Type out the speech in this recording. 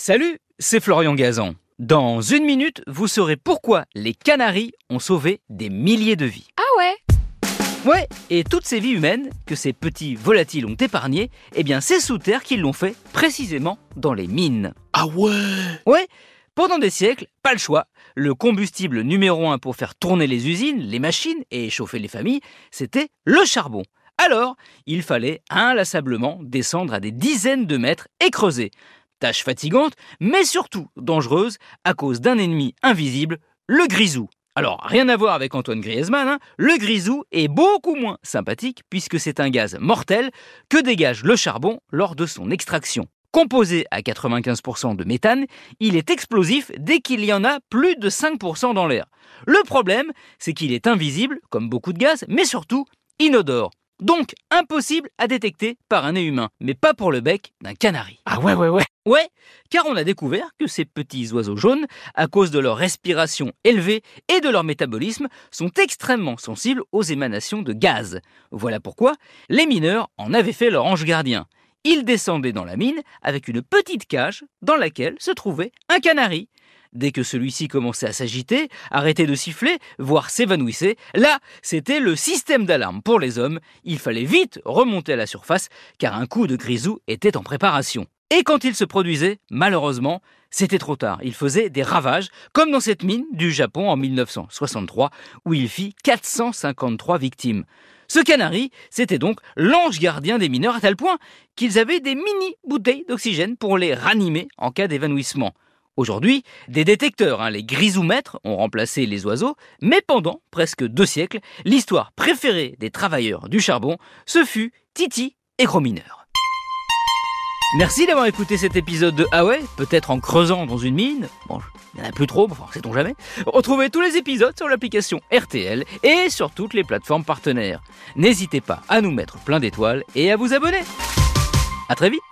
Salut, c'est Florian Gazan. Dans une minute, vous saurez pourquoi les Canaries ont sauvé des milliers de vies. Ah ouais Ouais, et toutes ces vies humaines que ces petits volatiles ont épargnées, eh bien c'est sous terre qu'ils l'ont fait, précisément dans les mines. Ah ouais Ouais, pendant des siècles, pas le choix. Le combustible numéro un pour faire tourner les usines, les machines et chauffer les familles, c'était le charbon. Alors, il fallait inlassablement descendre à des dizaines de mètres et creuser. Tâche fatigante, mais surtout dangereuse à cause d'un ennemi invisible, le grisou. Alors, rien à voir avec Antoine Griezmann, hein, le grisou est beaucoup moins sympathique puisque c'est un gaz mortel que dégage le charbon lors de son extraction. Composé à 95% de méthane, il est explosif dès qu'il y en a plus de 5% dans l'air. Le problème, c'est qu'il est invisible, comme beaucoup de gaz, mais surtout inodore. Donc impossible à détecter par un nez humain, mais pas pour le bec d'un canari. Ah ouais, ouais, ouais. Ouais, car on a découvert que ces petits oiseaux jaunes, à cause de leur respiration élevée et de leur métabolisme, sont extrêmement sensibles aux émanations de gaz. Voilà pourquoi les mineurs en avaient fait leur ange gardien. Ils descendaient dans la mine avec une petite cage dans laquelle se trouvait un canari. Dès que celui-ci commençait à s'agiter, arrêtait de siffler, voire s'évanouissait, là, c'était le système d'alarme pour les hommes. Il fallait vite remonter à la surface, car un coup de grisou était en préparation. Et quand il se produisait, malheureusement, c'était trop tard. Il faisait des ravages, comme dans cette mine du Japon en 1963, où il fit 453 victimes. Ce canari, c'était donc l'ange gardien des mineurs à tel point qu'ils avaient des mini bouteilles d'oxygène pour les ranimer en cas d'évanouissement. Aujourd'hui, des détecteurs, hein, les grisoumètres, ont remplacé les oiseaux, mais pendant presque deux siècles, l'histoire préférée des travailleurs du charbon, ce fut Titi et Gros Mineur. Merci d'avoir écouté cet épisode de Ah peut-être en creusant dans une mine. Bon, il n'y en a plus trop, enfin, sait-on jamais. Retrouvez tous les épisodes sur l'application RTL et sur toutes les plateformes partenaires. N'hésitez pas à nous mettre plein d'étoiles et à vous abonner. À très vite